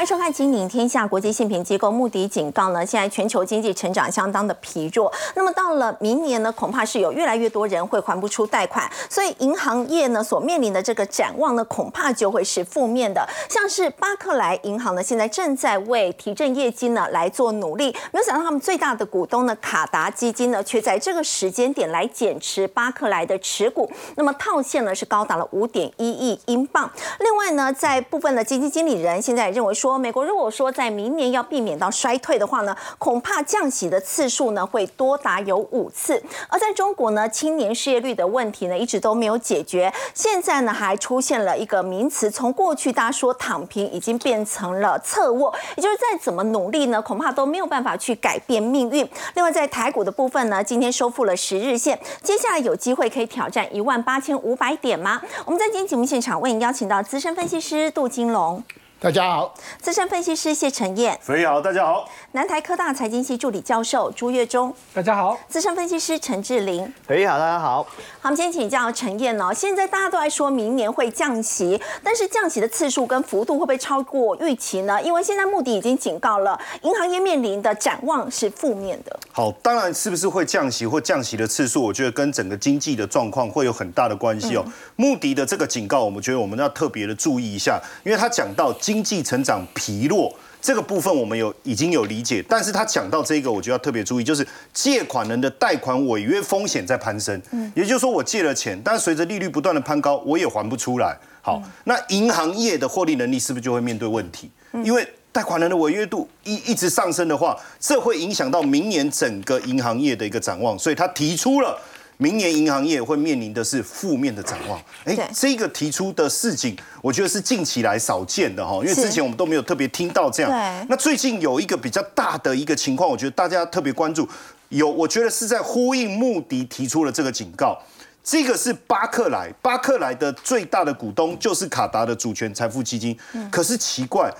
欢迎收看《金领天下》。国际信评机构穆迪警告呢，现在全球经济成长相当的疲弱。那么到了明年呢，恐怕是有越来越多人会还不出贷款，所以银行业呢所面临的这个展望呢，恐怕就会是负面的。像是巴克莱银行呢，现在正在为提振业绩呢来做努力，没有想到他们最大的股东呢卡达基金呢，却在这个时间点来减持巴克莱的持股，那么套现呢是高达了五点一亿英镑。另外呢，在部分的基金经理人现在认为说，美国如果说在明年要避免到衰退的话呢，恐怕降息的次数呢会多达有五次。而在中国呢，青年失业率的问题呢一直都没有解决，现在呢还出现了一个名词，从过去大家说躺平，已经变成了侧卧，也就是再怎么努力呢，恐怕都没有办法去改变命运。另外在台股的部分呢，今天收复了十日线，接下来有机会可以挑战一万八千五百点吗？我们在今天节目现场为您邀请到资深分析师杜金龙。大家好，资深分析师谢承彦，所以好，大家好，南台科大财经系助理教授朱月忠，大家好，资深分析师陈志玲，大家好，大家好。好，我们先请教陈燕哦。现在大家都在说明年会降息，但是降息的次数跟幅度会不会超过预期呢？因为现在目的已经警告了，银行业面临的展望是负面的。好，当然是不是会降息或降息的次数，我觉得跟整个经济的状况会有很大的关系哦。穆迪的这个警告，我们觉得我们要特别的注意一下，因为他讲到经济成长疲弱这个部分，我们有已经有理解，但是他讲到这个，我就要特别注意，就是借款人的贷款违约风险在攀升。嗯，也就是说我借了钱，但随着利率不断的攀高，我也还不出来。好，那银行业的获利能力是不是就会面对问题？因为贷款人的违约度一一直上升的话，这会影响到明年整个银行业的一个展望，所以他提出了。明年银行业会面临的是负面的展望。哎，这个提出的事情，我觉得是近期来少见的哈，因为之前我们都没有特别听到这样。那最近有一个比较大的一个情况，我觉得大家特别关注，有我觉得是在呼应穆迪提出了这个警告。这个是巴克莱，巴克莱的最大的股东就是卡达的主权财富基金。可是奇怪，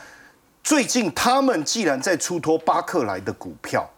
最近他们既然在出脱巴克莱的股票。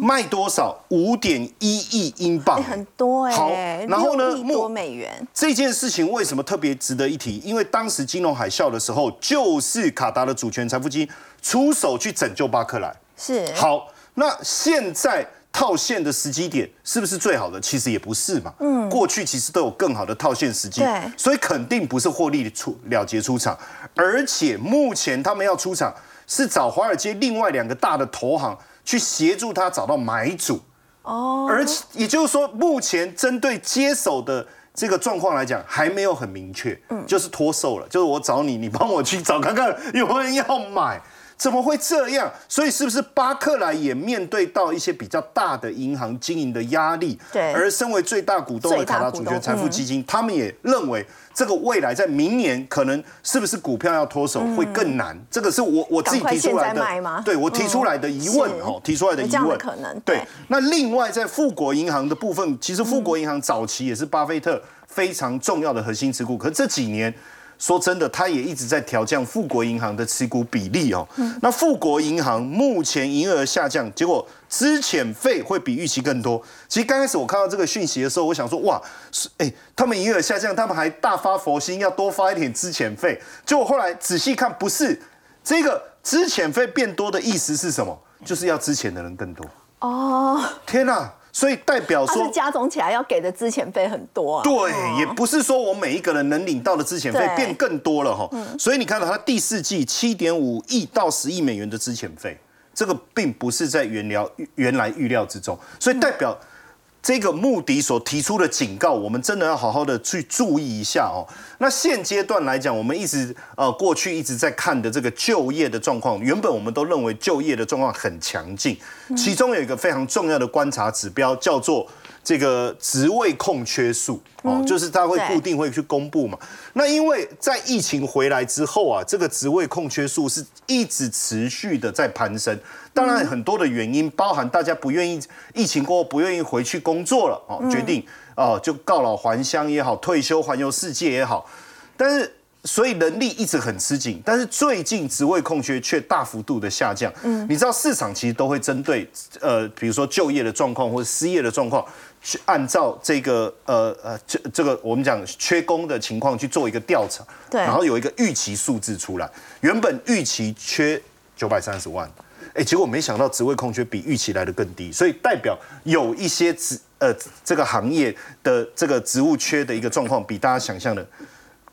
卖多少？五点一亿英镑，很多哎。好，然后呢？多美元。这件事情为什么特别值得一提？因为当时金融海啸的时候，就是卡达的主权财富基金出手去拯救巴克莱。是。好，那现在套现的时机点是不是最好的？其实也不是嘛。嗯。过去其实都有更好的套现时机。对。所以肯定不是获利出了结出场，而且目前他们要出场是找华尔街另外两个大的投行。去协助他找到买主，哦，而且也就是说，目前针对接手的这个状况来讲，还没有很明确，嗯，就是脱售了，就是我找你，你帮我去找看看有没有人要买。怎么会这样？所以是不是巴克莱也面对到一些比较大的银行经营的压力？对。而身为最大股东的卡达主权财富基金，他们也认为这个未来在明年可能是不是股票要脱手会更难？这个是我我自己提出来的，对我提出来的疑问哦，提出来的疑问。可能。对。那另外在富国银行的部分，其实富国银行早期也是巴菲特非常重要的核心持股，可这几年。说真的，他也一直在调降富国银行的持股比例哦。那富国银行目前营业额下降，结果资遣费会比预期更多。其实刚开始我看到这个讯息的时候，我想说哇，是哎，他们营业额下降，他们还大发佛心要多发一点资遣费。结果后来仔细看，不是这个资遣费变多的意思是什么？就是要资遣的人更多。哦，天哪！所以代表说，是加总起来要给的资遣费很多啊。对，也不是说我每一个人能领到的资遣费变更多了哈。所以你看到他第四季七点五亿到十亿美元的资遣费，这个并不是在原料原来预料之中，所以代表。这个目的所提出的警告，我们真的要好好的去注意一下哦。那现阶段来讲，我们一直呃过去一直在看的这个就业的状况，原本我们都认为就业的状况很强劲，其中有一个非常重要的观察指标叫做。这个职位空缺数哦，就是他会固定会去公布嘛。那因为在疫情回来之后啊，这个职位空缺数是一直持续的在攀升。当然很多的原因，包含大家不愿意疫情过后不愿意回去工作了哦，决定哦就告老还乡也好，退休环游世界也好。但是所以人力一直很吃紧，但是最近职位空缺却大幅度的下降。嗯，你知道市场其实都会针对呃，比如说就业的状况或者失业的状况，去按照这个呃呃这这个我们讲缺工的情况去做一个调查，对，然后有一个预期数字出来，原本预期缺九百三十万，哎，结果没想到职位空缺比预期来的更低，所以代表有一些职呃这个行业的这个职务缺的一个状况比大家想象的。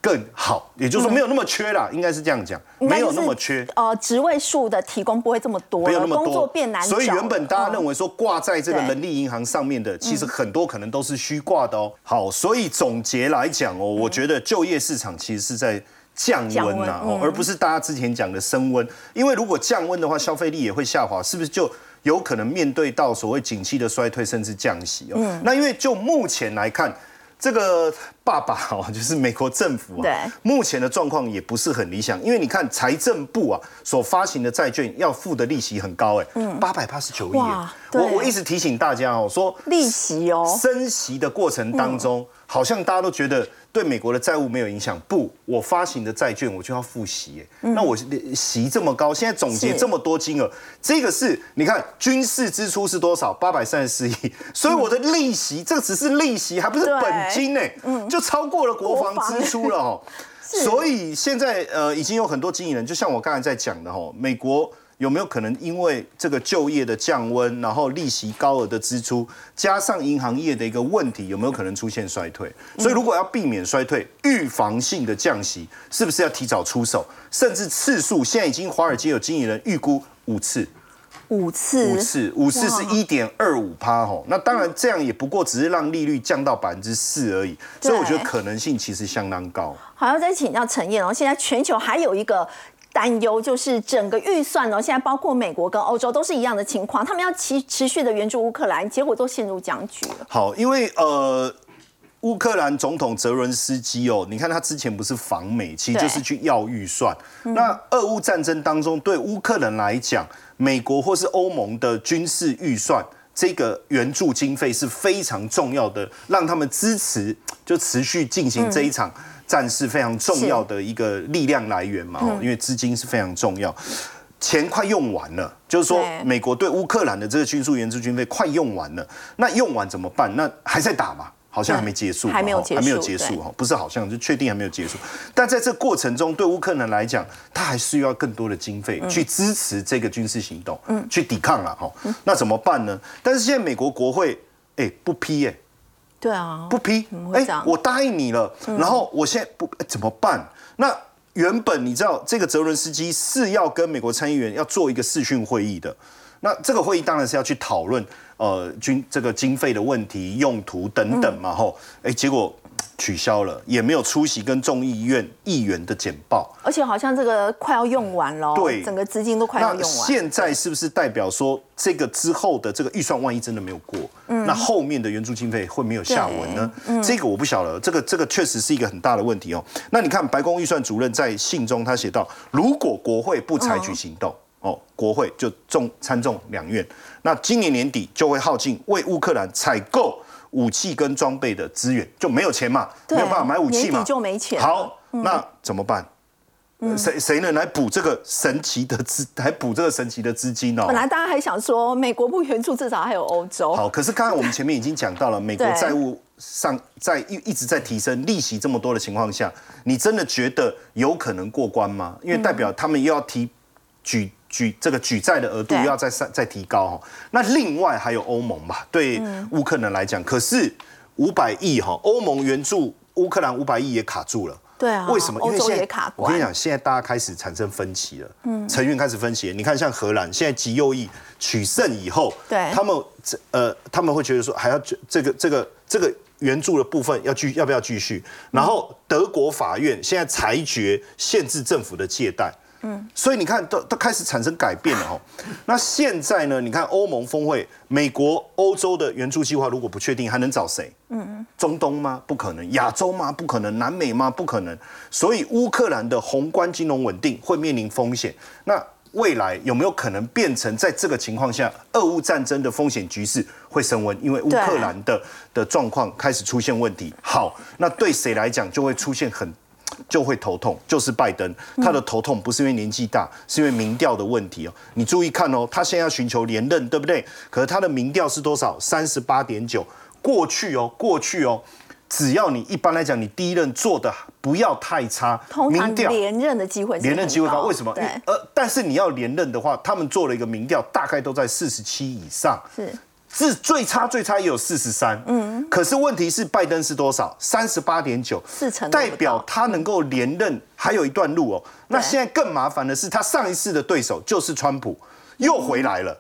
更好，也就是说没有那么缺啦，应该是这样讲，没有那么缺。呃，职位数的提供不会这么多，没有那么多，工作变难所以原本大家认为说挂在这个人力银行上面的，其实很多可能都是虚挂的哦。好，所以总结来讲哦，我觉得就业市场其实是在降温呐，哦，而不是大家之前讲的升温。因为如果降温的话，消费力也会下滑，是不是就有可能面对到所谓景气的衰退，甚至降息哦？那因为就目前来看。这个爸爸 哦，就是美国政府啊，目前的状况也不是很理想，因为你看财政部啊所发行的债券要付的利息很高哎，八百八十九亿。我我一直提醒大家哦，说利息哦，升息的过程当中，好像大家都觉得。对美国的债务没有影响，不，我发行的债券我就要付息，那我息这么高，现在总结这么多金额，这个是你看军事支出是多少？八百三十四亿，所以我的利息，这只是利息，还不是本金呢，就超过了国防支出了哦。所以现在呃，已经有很多经纪人，就像我刚才在讲的哦，美国。有没有可能因为这个就业的降温，然后利息高额的支出，加上银行业的一个问题，有没有可能出现衰退？所以如果要避免衰退，预防性的降息是不是要提早出手？甚至次数，现在已经华尔街有经纪人预估五次，五次，五次，五次是一点二五趴吼。那当然这样也不过只是让利率降到百分之四而已，所以我觉得可能性其实相当高。好，要再请教陈燕哦，现在全球还有一个。担忧就是整个预算呢，现在包括美国跟欧洲都是一样的情况，他们要持持续的援助乌克兰，结果都陷入僵局了。好，因为呃，乌克兰总统泽伦斯基哦，你看他之前不是访美，其实就是去要预算。那俄乌战争当中，对乌克兰来讲，美国或是欧盟的军事预算这个援助经费是非常重要的，让他们支持就持续进行这一场。战事非常重要的一个力量来源嘛，因为资金是非常重要，钱快用完了，就是说美国对乌克兰的这个军事援助军费快用完了，那用完怎么办？那还在打嘛？好像还没结束，还没有结束，还没有结束哈，不是好像就确定还没有结束。但在这过程中，对乌克兰来讲，他还需要更多的经费去支持这个军事行动，嗯，去抵抗了哈。那怎么办呢？但是现在美国国会哎不批哎。对啊，不批，哎，我答应你了，然后我现在不怎么办？那原本你知道这个泽伦斯基是要跟美国参议员要做一个视讯会议的，那这个会议当然是要去讨论呃军这个经费的问题、用途等等嘛，吼，哎，结果。取消了，也没有出席跟众议院议员的简报，而且好像这个快要用完了，对，整个资金都快要用完。现在是不是代表说这个之后的这个预算万一真的没有过，嗯，那后面的援助经费会没有下文呢？这个我不晓得，这个这个确实是一个很大的问题哦。那你看白宫预算主任在信中他写到，如果国会不采取行动，哦，国会就众参众两院，那今年年底就会耗尽为乌克兰采购。武器跟装备的资源就没有钱嘛，没有办法买武器嘛，就没钱。好，那怎么办？谁谁能来补这个神奇的资，来补这个神奇的资金呢？本来大家还想说，美国不援助，至少还有欧洲。好，可是刚刚我们前面已经讲到了，美国债务上在一一直在提升，利息这么多的情况下，你真的觉得有可能过关吗？因为代表他们又要提举。举这个举债的额度要再再再提高哈，那另外还有欧盟吧，对乌克兰来讲，可是五百亿哈，欧盟援助乌克兰五百亿也卡住了。对啊，为什么？因为现在我跟你讲，现在大家开始产生分歧了，嗯，成员开始分歧。你看，像荷兰现在极右翼取胜以后，对，他们这呃他们会觉得说还要这个这个这个援助的部分要继要不要继续？然后德国法院现在裁决限制政府的借贷。嗯，所以你看，都都开始产生改变了哦。那现在呢？你看欧盟峰会，美国、欧洲的援助计划如果不确定，还能找谁？嗯嗯，中东吗？不可能。亚洲吗？不可能。南美吗？不可能。所以乌克兰的宏观金融稳定会面临风险。那未来有没有可能变成在这个情况下，俄乌战争的风险局势会升温？因为乌克兰的的状况开始出现问题。好，那对谁来讲就会出现很。就会头痛，就是拜登。他的头痛不是因为年纪大，是因为民调的问题哦。你注意看哦，他现在要寻求连任，对不对？可是他的民调是多少？三十八点九。过去哦，过去哦，只要你一般来讲，你第一任做的不要太差，民调连任的机会连任机会高。为什么？对。呃，但是你要连任的话，他们做了一个民调，大概都在四十七以上。是。是最差最差也有四十三，嗯，可是问题是拜登是多少？三十八点九，四成，代表他能够连任还有一段路哦。那现在更麻烦的是，他上一次的对手就是川普，又回来了，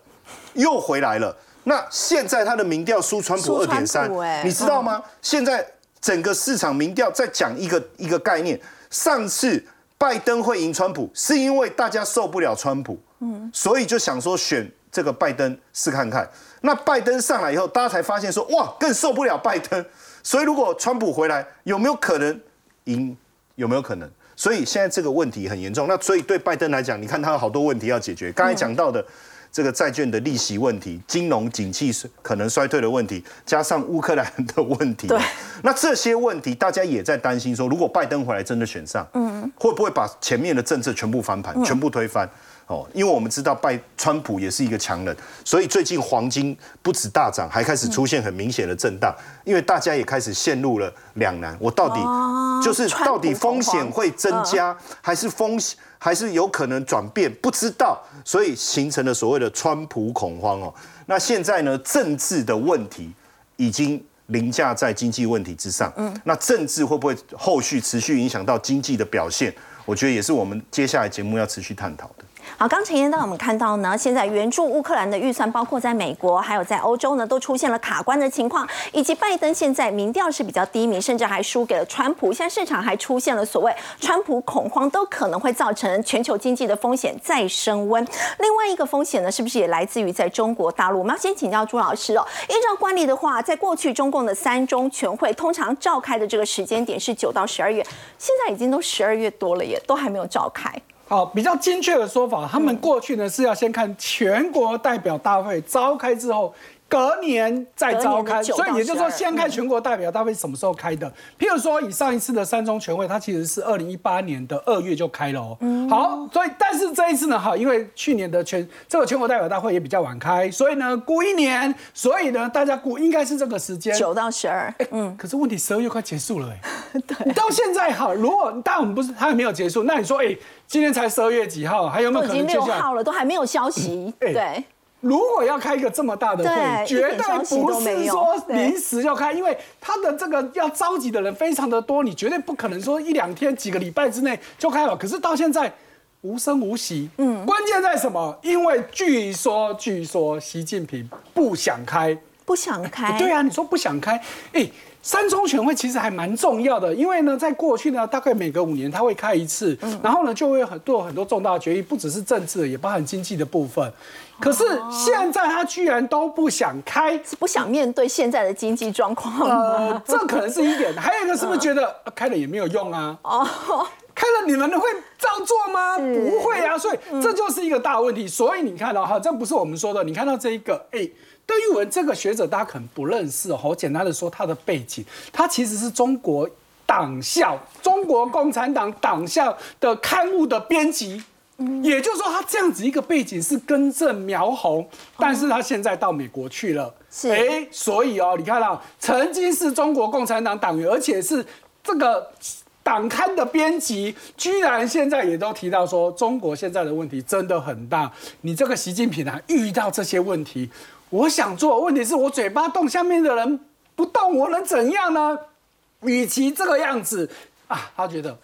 又回来了。那现在他的民调输川普二点三，你知道吗？现在整个市场民调在讲一个一个概念，上次拜登会赢川普，是因为大家受不了川普，嗯，所以就想说选这个拜登试看看。那拜登上来以后，大家才发现说，哇，更受不了拜登。所以如果川普回来，有没有可能赢？有没有可能？所以现在这个问题很严重。那所以对拜登来讲，你看他有好多问题要解决。刚才讲到的这个债券的利息问题、金融景气可能衰退的问题，加上乌克兰的问题，那这些问题大家也在担心说，如果拜登回来真的选上，嗯，会不会把前面的政策全部翻盘、全部推翻？哦，因为我们知道拜川普也是一个强人，所以最近黄金不止大涨，还开始出现很明显的震荡。因为大家也开始陷入了两难，我到底就是到底风险会增加，还是风险还是有可能转变？不知道，所以形成了所谓的川普恐慌哦。那现在呢，政治的问题已经凌驾在经济问题之上。嗯，那政治会不会后续持续影响到经济的表现？我觉得也是我们接下来节目要持续探讨的。好，刚陈彦道我们看到呢，现在援助乌克兰的预算，包括在美国还有在欧洲呢，都出现了卡关的情况，以及拜登现在民调是比较低迷，甚至还输给了川普。现在市场还出现了所谓川普恐慌，都可能会造成全球经济的风险再升温。另外一个风险呢，是不是也来自于在中国大陆？我们要先请教朱老师哦。依照惯例的话，在过去中共的三中全会通常召开的这个时间点是九到十二月，现在已经都十二月多了，也都还没有召开。好，比较精确的说法，他们过去呢是要先看全国代表大会召开之后。隔年再召开，所以也就是说，先看全国代表大会什么时候开的。譬如说，以上一次的三中全会，它其实是二零一八年的二月就开了哦。好，所以但是这一次呢，哈，因为去年的全这个全国代表大会也比较晚开，所以呢，估一年，所以呢，大家估应该是这个时间，九到十二。嗯，可是问题十二月快结束了哎，对，到现在哈，如果但我们不是它还没有结束，那你说哎，今天才十二月几号，还有没有可能？已经六号了，都还没有消息，对。如果要开一个这么大的会，绝对不是说临时要开，因为他的这个要召集的人非常的多，你绝对不可能说一两天、几个礼拜之内就开了。可是到现在无声无息，嗯，关键在什么？因为据说，据说习近平不想开，不想开，对啊，你说不想开，哎。三中全会其实还蛮重要的，因为呢，在过去呢，大概每隔五年他会开一次，然后呢，就会很多很多重大决议，不只是政治，也包含经济的部分。可是现在他居然都不想开，是不想面对现在的经济状况呃？这可能是一点。还有一个是不是觉得开了也没有用啊？哦，开了你们会照做吗？不会啊，所以这就是一个大问题。所以你看到哈，这不是我们说的，你看到这一个，哎。邓玉文这个学者，大家可能不认识哦。我简单的说他的背景，他其实是中国党校、中国共产党党校的刊物的编辑，也就是说，他这样子一个背景是根正苗红。但是他现在到美国去了，是哎，所以哦，你看到曾经是中国共产党党员，而且是这个党刊的编辑，居然现在也都提到说，中国现在的问题真的很大。你这个习近平啊，遇到这些问题。我想做，问题是我嘴巴动，下面的人不动，我能怎样呢？与其这个样子啊，他觉得就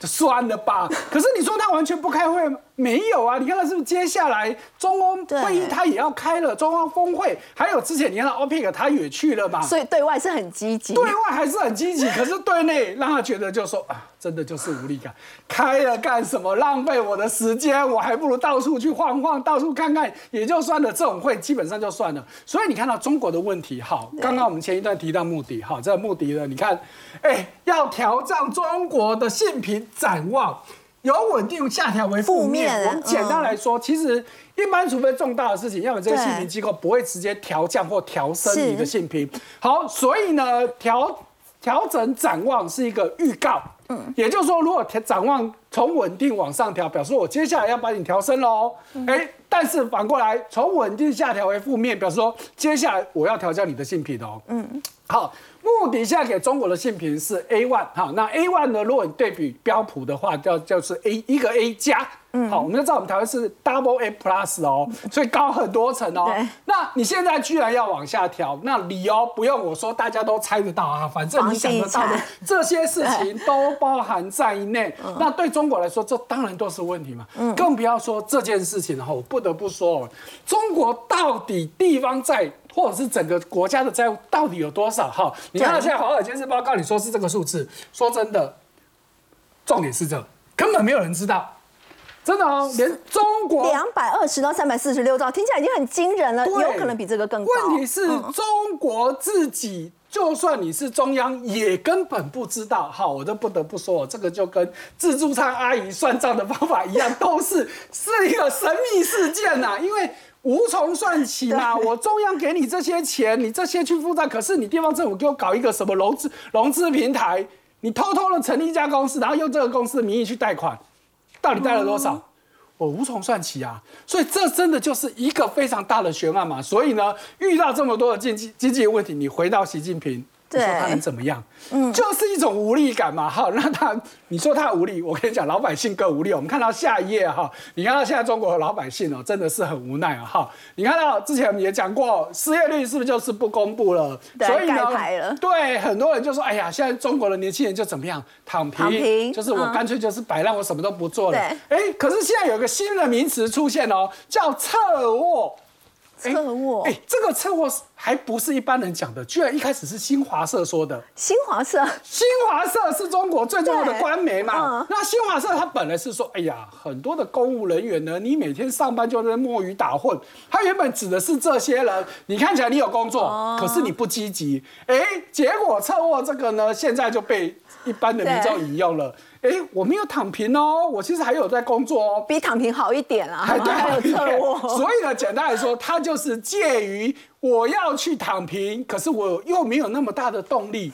算了吧。可是你说他完全不开会。没有啊，你看他是不是接下来中欧会议他也要开了，中欧峰会，还有之前你看到 OPEC 他也去了嘛，所以对外是很积极，对外还是很积极，可是对内让他觉得就说啊，真的就是无力感，开了干什么？浪费我的时间，我还不如到处去晃晃，到处看看也就算了。这种会基本上就算了。所以你看到中国的问题，好，刚刚我们前一段提到目的，好，这个目的呢，你看，哎，要调降中国的性平展望。由稳定下调为负面。我们简单来说，其实一般除非重大的事情，要么这个性评机构不会直接调降或调升你的性评。好，所以呢，调调整展望是一个预告，嗯，也就是说，如果展望从稳定往上调，表示我接下来要把你调升喽，哎，但是反过来从稳定下调为负面，表示说接下来我要调降你的性品哦，嗯，好。目的现在给中国的性评是 A one 哈，那 A one 呢？如果你对比标普的话，叫就是 A 一个 A 加，嗯，好，我们就知道我们台湾是 Double A plus 哦，所以高很多层哦。那你现在居然要往下调，那理由不用我说，大家都猜得到啊，反正你想得到的这些事情都包含在内。那对中国来说，这当然都是问题嘛，更不要说这件事情哈，我不得不说，中国到底地方在。或者是整个国家的债务到底有多少？哈，你看到现在华尔街日报告你说是这个数字，说真的，重点是这，根本没有人知道，真的哦，连中国两百二十到三百四十六兆，听起来已经很惊人了，有可能比这个更高。问题是中国自己，就算你是中央，也根本不知道。好，我都不得不说，这个就跟自助餐阿姨算账的方法一样，都是是一个神秘事件呐，因为。无从算起嘛！我中央给你这些钱，你这些去负债，可是你地方政府给我搞一个什么融资融资平台，你偷偷的成立一家公司，然后用这个公司的名义去贷款，到底贷了多少？我无从算起啊！所以这真的就是一个非常大的悬案嘛！所以呢，遇到这么多的经济经济问题，你回到习近平。说他能怎么样？嗯，就是一种无力感嘛。好，那他你说他无力，我跟你讲，老百姓更无力。我们看到下一页哈，你看到现在中国的老百姓哦，真的是很无奈啊。哈，你看到之前我们也讲过，失业率是不是就是不公布了？所以呢，对很多人就说，哎呀，现在中国的年轻人就怎么样，躺平，就是我干脆就是摆烂，我什么都不做了。哎，可是现在有个新的名词出现哦，叫侧卧。侧卧，哎，这个侧卧还不是一般人讲的，居然一开始是新华社说的。新华社，新华社是中国最重要的官媒嘛？那新华社他本来是说，哎呀，很多的公务人员呢，你每天上班就在摸鱼打混。他原本指的是这些人，你看起来你有工作，可是你不积极。哎，结果侧卧这个呢，现在就被一般的民众引用了。哎，我没有躺平哦，我其实还有在工作哦，比躺平好一点啊，还有侧卧。所以呢，简单来说，它就是介于我要去躺平，可是我又没有那么大的动力，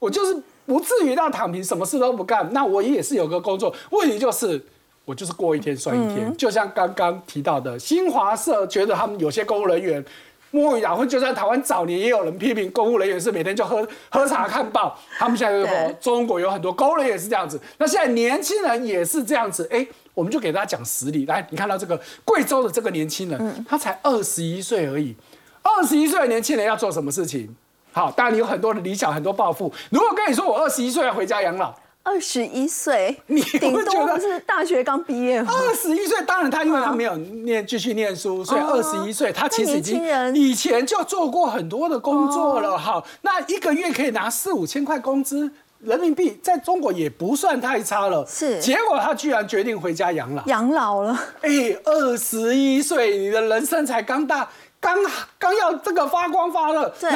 我就是不至于到躺平，什么事都不干。那我也是有个工作，问题就是我就是过一天算一天。就像刚刚提到的，新华社觉得他们有些公务人员。摸鱼啊，或就算台湾早年也有人批评公务人员是每天就喝喝茶看报，他们现在中国有很多公务人员也是这样子。那现在年轻人也是这样子，哎，我们就给大家讲实例。来，你看到这个贵州的这个年轻人，他才二十一岁而已。二十一岁的年轻人要做什么事情？好，当然你有很多的理想，很多抱负。如果跟你说我二十一岁要回家养老。二十一岁，你顶多不是大学刚毕业吗？二十一岁，当然他因为他没有念继续念书，所以二十一岁他其实已经以前就做过很多的工作了。哈，那一个月可以拿四五千块工资人民币，在中国也不算太差了。是，结果他居然决定回家养老。养老了？哎，二十一岁，你的人生才刚大，刚刚要这个发光发热。对。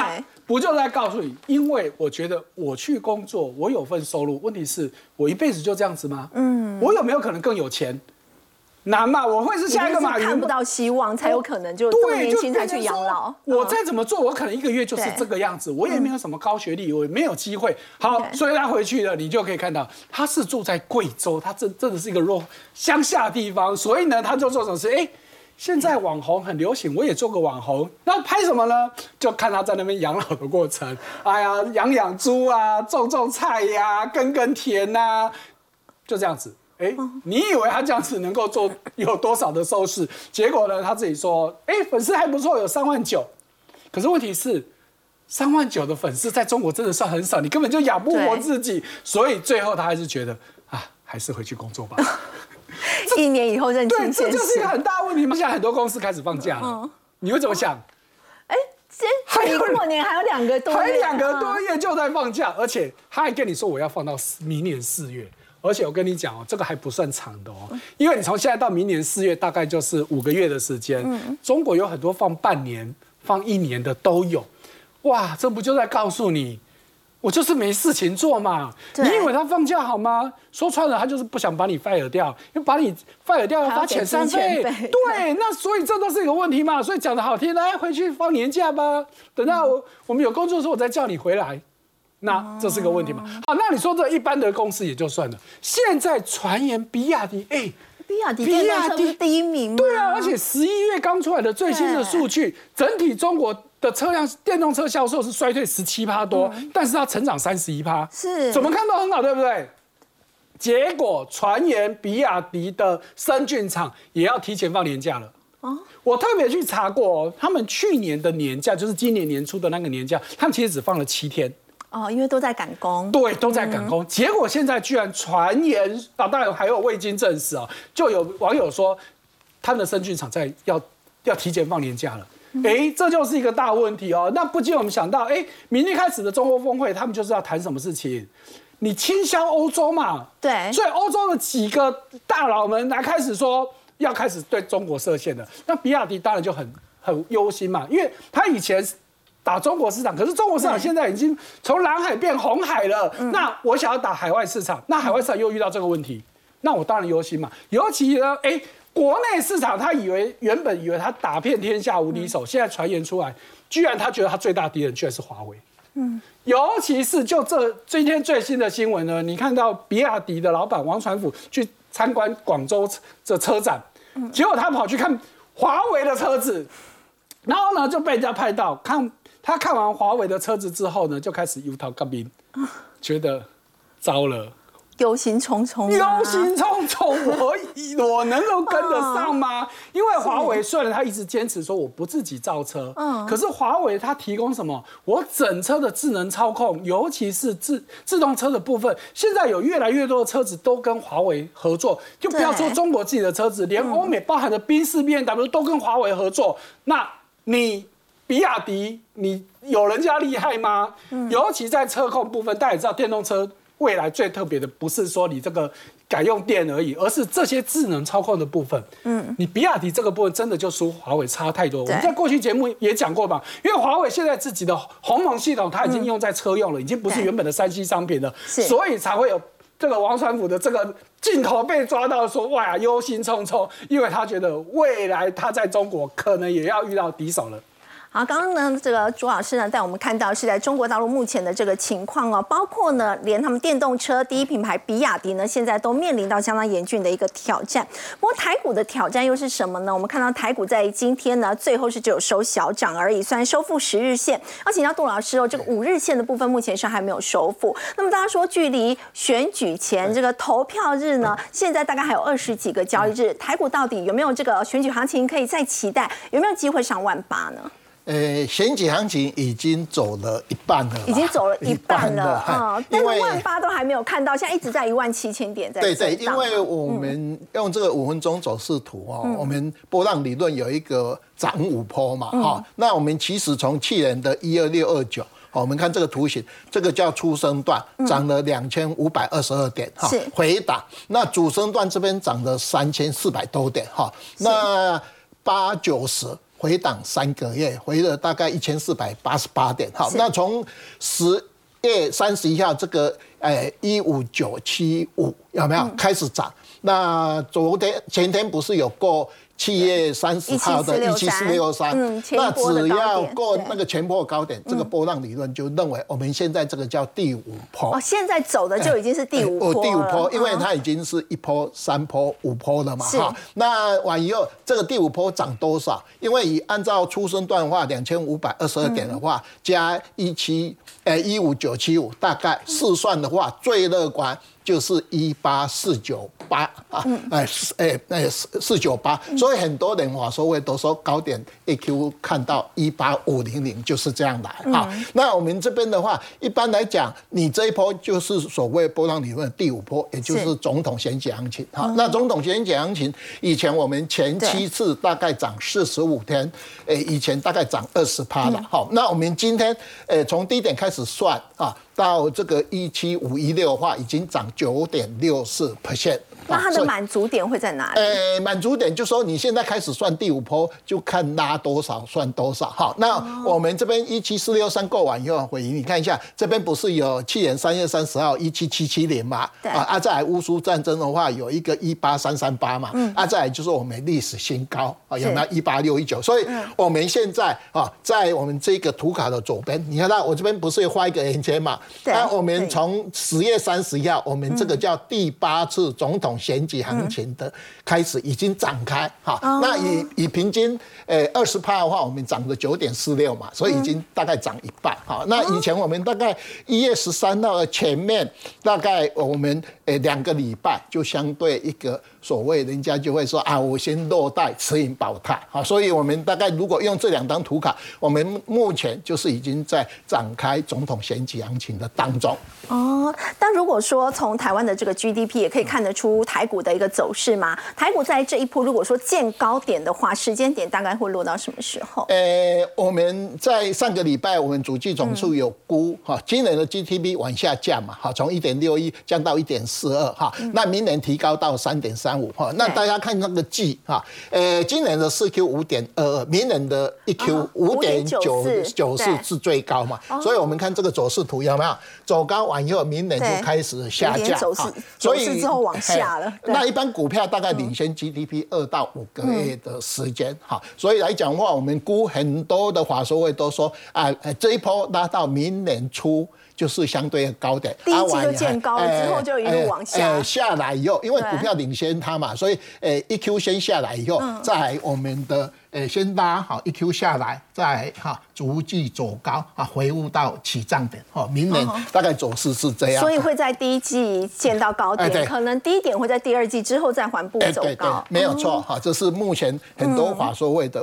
不就在告诉你，因为我觉得我去工作，我有份收入。问题是，我一辈子就这样子吗？嗯，我有没有可能更有钱？难嘛？我会是下一个马云？看不到希望，才有可能就这么年轻才去养老。我再怎么做，我可能一个月就是这个样子。我也没有什么高学历，我也没有机会。好，所以他回去了，你就可以看到，他是住在贵州，他真真的是一个弱乡下地方。所以呢，他就做什么事？哎。现在网红很流行，我也做个网红。那拍什么呢？就看他在那边养老的过程。哎呀，养养猪啊，种种菜呀，耕耕田呐，就这样子。哎，你以为他这样子能够做有多少的收视？结果呢，他自己说，哎，粉丝还不错，有三万九。可是问题是，三万九的粉丝在中国真的算很少，你根本就养不活自己。所以最后他还是觉得啊，还是回去工作吧。一年以后认清对，这就是一个很大的问题嘛。现在很多公司开始放假了，你会怎么想？哎，先还有过年还有两个多，还有两个多月就在放假，而且他还跟你说我要放到明年四月，而且我跟你讲哦，这个还不算长的哦，因为你从现在到明年四月大概就是五个月的时间。中国有很多放半年、放一年的都有，哇，这不就在告诉你？我就是没事情做嘛，你以为他放假好吗？说穿了，他就是不想把你 fire 掉，因为把你 fire 掉要罚遣散费。对，那所以这都是一个问题嘛。所以讲的好听，来回去放年假吧，等到我们有工作的时候，我再叫你回来。那这是个问题嘛？好，那你说这一般的公司也就算了，现在传言比亚迪，哎，比亚迪比亚迪第一名吗？对啊，而且十一月刚出来的最新的数据，整体中国的车辆电动车销售是衰退十七趴多，但是它成长三十一趴，是怎么看都很好，对不对？结果传言比亚迪的深圳厂也要提前放年假了。哦，我特别去查过，他们去年的年假就是今年年初的那个年假，他们其实只放了七天。哦，因为都在赶工。对，都在赶工。结果现在居然传言啊，当然还有未经证实啊，就有网友说他们的深圳厂在要要提前放年假了。哎，这就是一个大问题哦。那不禁我们想到，哎，明天开始的中欧峰会，他们就是要谈什么事情？你倾销欧洲嘛？对。所以欧洲的几个大佬们来开始说要开始对中国设限了，那比亚迪当然就很很忧心嘛，因为他以前打中国市场，可是中国市场现在已经从蓝海变红海了。那我想要打海外市场，那海外市场又遇到这个问题，那我当然忧心嘛。尤其呢，哎，国内市场他以为原本以为他打遍天下无敌手，现在传言出来，居然他觉得他最大敌人居然是华为。嗯。尤其是就这今天最新的新闻呢，你看到比亚迪的老板王传福去参观广州这车展，结果他跑去看华为的车子，然后呢就被人家拍到看他看完华为的车子之后呢，就开始忧头干兵，觉得糟了。忧心忡忡，忧心忡忡，我我能够跟得上吗？因为华为虽然他一直坚持说我不自己造车，嗯，可是华为它提供什么？我整车的智能操控，尤其是自自动车的部分，现在有越来越多的车子都跟华为合作，就不要说中国自己的车子，连欧美包含的宾士、B N W 都跟华为合作。那你比亚迪，你有人家厉害吗？尤其在车控部分，大家也知道电动车。未来最特别的不是说你这个改用电而已，而是这些智能操控的部分。嗯，你比亚迪这个部分真的就输华为差太多。我们在过去节目也讲过吧，因为华为现在自己的鸿蒙系统它已经用在车用了，已经不是原本的三 C 商品了，所以才会有这个王传福的这个镜头被抓到，说哇忧心忡忡，因为他觉得未来他在中国可能也要遇到敌手了。好，刚刚呢，这个朱老师呢带我们看到是在中国大陆目前的这个情况哦，包括呢，连他们电动车第一品牌比亚迪呢，现在都面临到相当严峻的一个挑战。不过台股的挑战又是什么呢？我们看到台股在今天呢，最后是只有收小涨而已，虽然收复十日线。要请教杜老师哦，这个五日线的部分目前是还没有收复。那么大家说，距离选举前这个投票日呢，现在大概还有二十几个交易日，台股到底有没有这个选举行情可以再期待？有没有机会上万八呢？呃，选举行情已经走了一半了，已经走了一半了啊！但是万八都还没有看到，现在一直在一万七千点在对对，因为我们用这个五分钟走势图哦，我们波浪理论有一个涨五波嘛哈。那我们其实从去年的一二六二九，我们看这个图形，这个叫初升段，涨了两千五百二十二点哈，回档。那主升段这边涨了三千四百多点哈，那八九十。回档三个月，回了大概一千四百八十八点。好，那从十月三十一号这个，诶，一五九七五有没有开始涨？那昨天前天不是有过？七月三十号的一七四六三，那只要过那个前波高点，这个波浪理论就认为我们现在这个叫第五波。哦，现在走的就已经是第五波。第五波，因为它已经是一波、三波、五波了嘛，哈。那完以后，这个第五波涨多少？因为以按照出生段话两千五百二十二点的话，加一七，呃，一五九七五，大概试算的话，最乐观。就是一八四九八啊，哎，哎，哎，四四九八，所以很多人话说会都说高点 A Q 看到一八五零零就是这样来啊。那我们这边的话，一般来讲，你这一波就是所谓波浪理论第五波，也就是总统选举行情哈。那总统选举行情，以前我们前七次大概涨四十五天，诶，以前大概涨二十趴了。好，那我们今天诶从低点开始算啊。到这个一七五一六的话，已经涨九点六四 percent。那它的满足点会在哪里？呃，满足点就说你现在开始算第五波，就看拉多少算多少。好，那我们这边一七四六三过完以后，回你看一下，这边不是有去年三月三十号一七七七年嘛？对啊，啊，再来乌苏战争的话，有一个一八三三八嘛。嗯，啊，再来就是我们历史新高啊，有没有一八六一九？所以我们现在啊，在我们这个图卡的左边，你看到我这边不是画一个圆圈嘛？那我们从十月三十号，我们这个叫第八次总统选举行情的开始已经展开。哈，那以以平均呃二十趴的话，我们涨了九点四六嘛，所以已经大概涨一半。哈，那以前我们大概一月十三号的前面，大概我们呃两个礼拜就相对一个。所谓人家就会说啊，我先落袋持盈保泰，好，所以我们大概如果用这两张图卡，我们目前就是已经在展开总统选举行情的当中。哦，但如果说从台湾的这个 GDP 也可以看得出台股的一个走势吗？台股在这一波如果说见高点的话，时间点大概会落到什么时候？呃，我们在上个礼拜我们主计总数有估哈，今年的 GDP 往下降嘛，好，从一点六一降到一点四二哈，那明年提高到三点三。五哈，那大家看那个 G 哈，呃，今年的四 Q 五点二二，明年的一 Q 五点九九四是最高嘛，所以我们看这个走势图有没有走高完以后，明年就开始下降啊，所以之后往下了。那一般股票大概领先 GDP 二到五个月的时间哈，所以来讲话，我们估很多的法说会都说啊，这一波拉到明年初。就是相对高点，第一季就见高了，之后就一路往下。下来以后，因为股票领先它嘛，所以呃一 Q 先下来以后，在我们的。诶，先拉好一 Q 下来，再哈逐季走高啊，回复到起涨点。哦，明年大概走势是这样。所以会在第一季见到高点，可能低点会在第二季之后再缓步走高。没有错哈，这是目前很多法说会的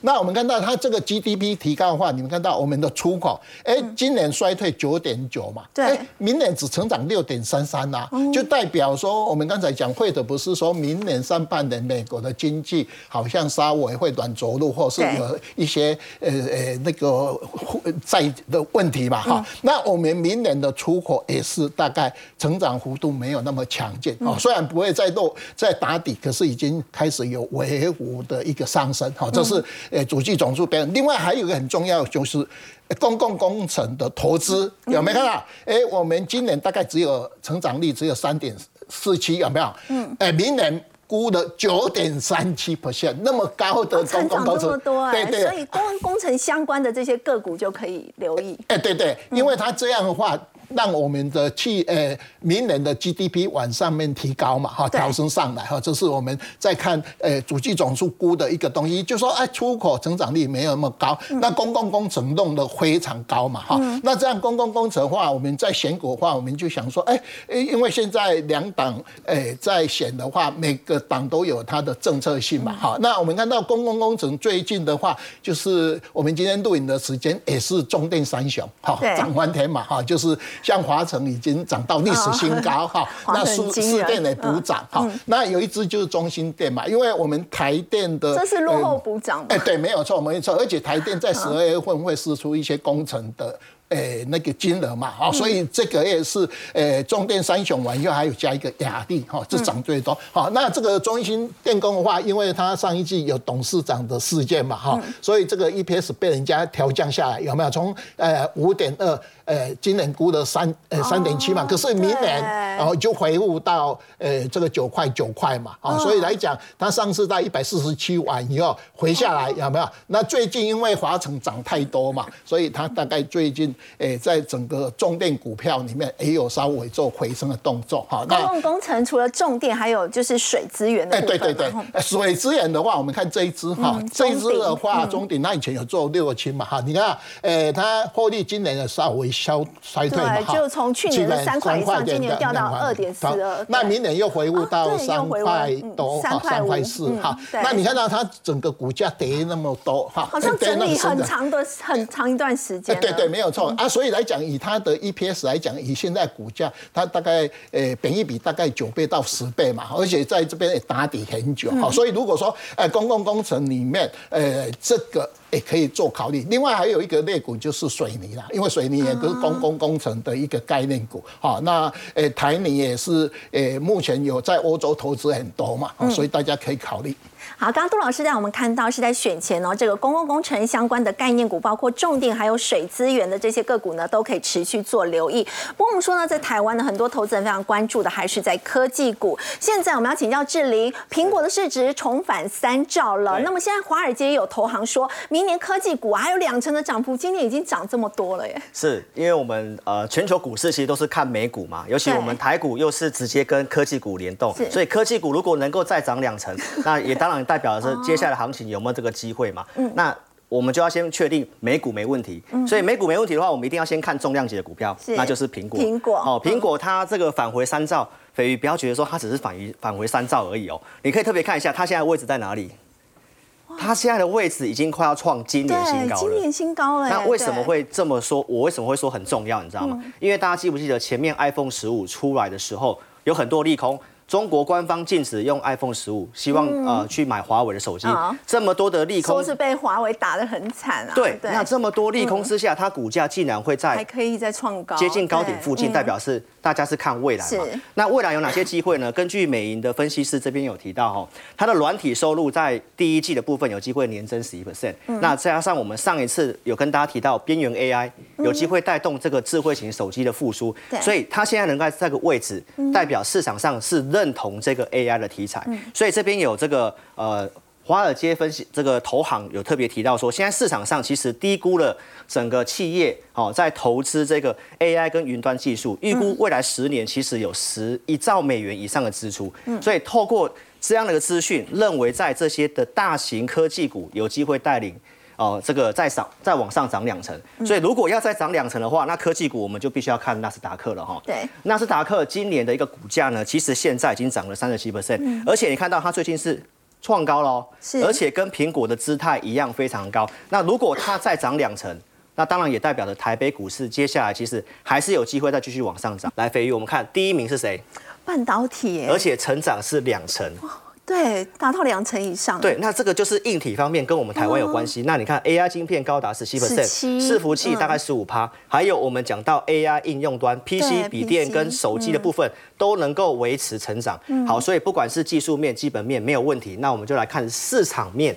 那我们看到它这个 GDP 提高的话，你们看到我们的出口，哎，今年衰退九点九嘛，对，明年只成长六点三三呐，就代表说我们刚才讲会的不是说明年上半年美国的经济好像稍微会短。着陆或是有一些呃呃那个在的问题吧哈，那我们明年的出口也是大概成长幅度没有那么强劲啊，虽然不会再落再打底，可是已经开始有微幅的一个上升哈，这是呃主计总数表。另外还有一个很重要就是公共工程的投资有没有看到？哎，我们今年大概只有成长率只有三点四七有没有？嗯，哎，明年。估的九点三七 percent，那么高的成长这么多，对对，所以工工程相关的这些个股就可以留意。哎，对对，因为它这样的话。让我们的去呃明年的 GDP 往上面提高嘛哈，调升上来哈，这是我们在看呃主计总数估的一个东西，就说哎出口成长率没有那么高，那公共工程弄得非常高嘛哈，那这样公共工程话，我们在选股话，我们就想说哎，因为现在两党哎在选的话，每个党都有它的政策性嘛哈，那我们看到公共工程最近的话，就是我们今天录影的时间也是中电三雄哈，涨翻天嘛哈，就是。像华城已经涨到历史新高哈，那苏四电也补涨哈，那有一只就是中心电嘛，因为我们台电的这是落后补涨，哎对，没有错没错，而且台电在十二月份会试出一些工程的。诶，那个金额嘛，好，所以这个也是诶，中电三雄完以后还有加一个雅力，哈，这涨最多。好，那这个中兴电工的话，因为它上一季有董事长的事件嘛，哈，所以这个 EPS 被人家调降下来，有没有？从呃五点二，呃，今年估的三呃三点七嘛，可是明年然后就回复到呃这个九块九块嘛，啊，所以来讲，它上市在一百四十七完以后回下来，有没有？那最近因为华城涨太多嘛，所以它大概最近。诶，在整个重电股票里面也有稍微做回升的动作哈。公共工程除了重电，还有就是水资源的。哎，对对对，水资源的话，我们看这一支哈，这一支的话，中鼎那以前有做六个七嘛哈，你看，诶，它获利今年的稍微消衰退嘛哈，就从去年的三块以上，今年掉到二点四二。那明年又回复到三块多，三块四哈。那你看到它整个股价跌那么多哈，好像整理很长的很长一段时间。对对，没有错。啊，所以来讲，以它的 EPS 来讲，以现在股价，它大概呃，本益比大概九倍到十倍嘛，而且在这边也打底很久，哈，所以如果说呃，公共工程里面呃，这个。也可以做考虑。另外还有一个类股就是水泥啦，因为水泥也都是公共工程的一个概念股。好，那诶台泥也是诶目前有在欧洲投资很多嘛，所以大家可以考虑。好，刚刚杜老师让我们看到是在选前哦，这个公共工程相关的概念股，包括重电还有水资源的这些个股呢，都可以持续做留意。不过我们说呢，在台湾的，很多投资人非常关注的还是在科技股。现在我们要请教志玲，苹果的市值重返三兆了。那么现在华尔街有投行说，明年科技股还有两成的涨幅，今年已经涨这么多了耶。是因为我们呃全球股市其实都是看美股嘛，尤其我们台股又是直接跟科技股联动，所以科技股如果能够再涨两成，那也当然代表的是接下来行情有没有这个机会嘛？嗯，那我们就要先确定美股没问题。嗯，所以美股没问题的话，我们一定要先看重量级的股票，那就是苹果。苹果哦，苹果它这个返回三兆，飞鱼不要觉得说它只是返回返回三兆而已哦，你可以特别看一下它现在位置在哪里。它现在的位置已经快要创今年新高了。今年新高了。那为什么会这么说？我为什么会说很重要？你知道吗？因为大家记不记得前面 iPhone 十五出来的时候，有很多利空。中国官方禁止用 iPhone 十五，希望呃去买华为的手机。这么多的利空，说是被华为打得很惨啊。对，那这么多利空之下，它股价竟然会在还可以再创高，接近高点附近，代表是大家是看未来嘛？那未来有哪些机会呢？根据美银的分析师这边有提到哈，它的软体收入在第一季的部分有机会年增十一 percent。那再加上我们上一次有跟大家提到边缘 AI 有机会带动这个智慧型手机的复苏，所以它现在能在这个位置，代表市场上是认。认同这个 AI 的题材，所以这边有这个呃，华尔街分析这个投行有特别提到说，现在市场上其实低估了整个企业哦，在投资这个 AI 跟云端技术，预估未来十年其实有十一兆美元以上的支出，所以透过这样的一个资讯，认为在这些的大型科技股有机会带领。哦，这个再涨再往上涨两成，所以如果要再涨两成的话，那科技股我们就必须要看纳斯达克了哈。对，纳斯达克今年的一个股价呢，其实现在已经涨了三十七 percent，而且你看到它最近是创高了，是，而且跟苹果的姿态一样非常高。那如果它再涨两成，那当然也代表着台北股市接下来其实还是有机会再继续往上涨。来，飞鱼，我们看第一名是谁？半导体，而且成长是两成。对，达到两成以上。对，那这个就是硬体方面跟我们台湾有关系。那你看 AI 晶片高达十七 percent，伺服器大概十五趴，还有我们讲到 AI 应用端 PC 笔电跟手机的部分都能够维持成长。好，所以不管是技术面、基本面没有问题，那我们就来看市场面，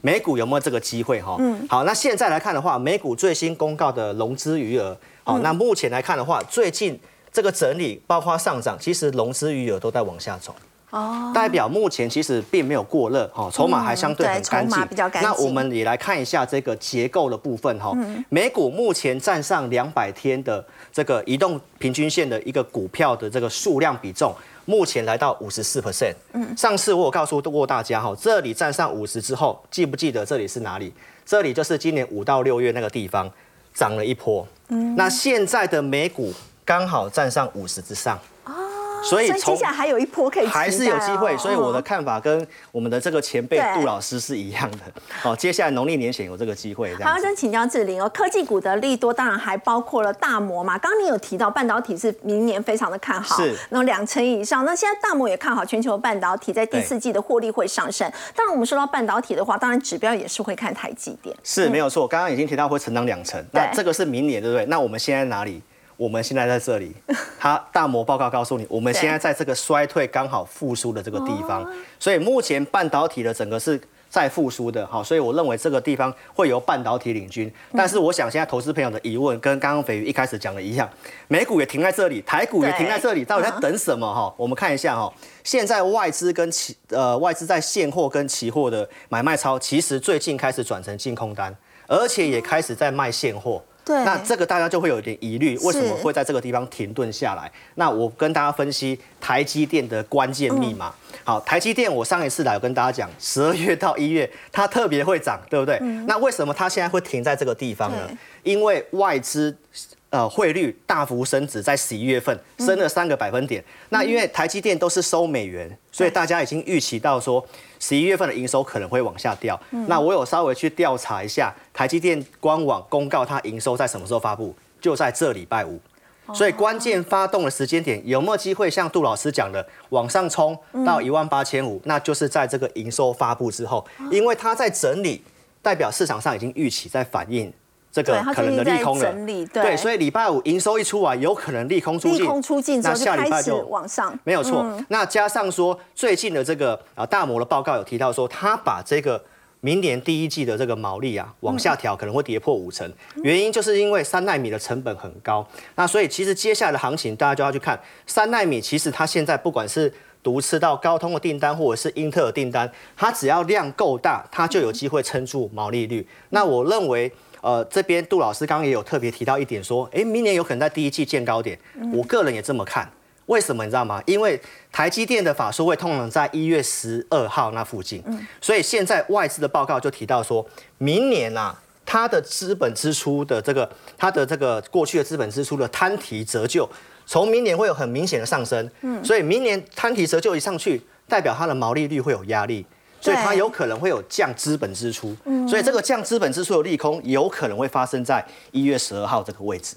美股有没有这个机会哈？嗯。好，那现在来看的话，美股最新公告的融资余额，好，那目前来看的话，最近这个整理包括上涨，其实融资余额都在往下走。哦，代表目前其实并没有过热，哈，筹码还相对很干净。比较干净。那我们也来看一下这个结构的部分，哈，美股目前站上两百天的这个移动平均线的一个股票的这个数量比重，目前来到五十四 percent。嗯，上次我有告诉过大家，哈，这里站上五十之后，记不记得这里是哪里？这里就是今年五到六月那个地方涨了一波。嗯，那现在的美股刚好站上五十之上。所以接下来还有一波可以，还是有机会。所以我的看法跟我们的这个前辈杜老师是一样的。好，接下来农历年前有这个机会。好，想请教志玲哦，科技股的利多当然还包括了大摩嘛。刚刚你有提到半导体是明年非常的看好，是，然后两成以上。那现在大摩也看好全球半导体在第四季的获利会上升。当然，我们说到半导体的话，当然指标也是会看台积电。是没有错，刚刚已经提到会成长两成。那这个是明年，对不对？那我们现在哪里？我们现在在这里，他大摩报告告诉你，我们现在在这个衰退刚好复苏的这个地方，所以目前半导体的整个是在复苏的，好，所以我认为这个地方会由半导体领军。但是我想现在投资朋友的疑问跟刚刚肥鱼一开始讲的一样，美股也停在这里，台股也停在这里，到底在等什么？哈，我们看一下哈，现在外资跟期呃外资在现货跟期货的买卖超，其实最近开始转成净空单，而且也开始在卖现货。那这个大家就会有一点疑虑，为什么会在这个地方停顿下来？那我跟大家分析台积电的关键密码。好，台积电我上一次来有跟大家讲，十二月到一月它特别会涨，对不对？那为什么它现在会停在这个地方呢？因为外资。呃，汇率大幅升值，在十一月份升了三个百分点。那因为台积电都是收美元，所以大家已经预期到说十一月份的营收可能会往下掉。那我有稍微去调查一下，台积电官网公告它营收在什么时候发布？就在这礼拜五。所以关键发动的时间点有没有机会像杜老师讲的往上冲到一万八千五？那就是在这个营收发布之后，因为它在整理。代表市场上已经预期在反映这个可能的利空了。对所以礼拜五营收一出来，有可能利空出尽，利空出尽之后那下礼拜就往上，没有错。那加上说最近的这个啊大摩的报告有提到说，他把这个明年第一季的这个毛利啊往下调，可能会跌破五成，原因就是因为三纳米的成本很高。那所以其实接下来的行情，大家就要去看三纳米，其实它现在不管是独吃到高通的订单，或者是英特尔订单，它只要量够大，它就有机会撑住毛利率。那我认为。呃，这边杜老师刚刚也有特别提到一点，说，诶，明年有可能在第一季见高点。我个人也这么看，为什么你知道吗？因为台积电的法说会通常在一月十二号那附近，所以现在外资的报告就提到说，明年啊，它的资本支出的这个，它的这个过去的资本支出的摊提折旧，从明年会有很明显的上升。嗯，所以明年摊提折旧一上去，代表它的毛利率会有压力。所以它有可能会有降资本支出，所以这个降资本支出的利空有可能会发生在一月十二号这个位置。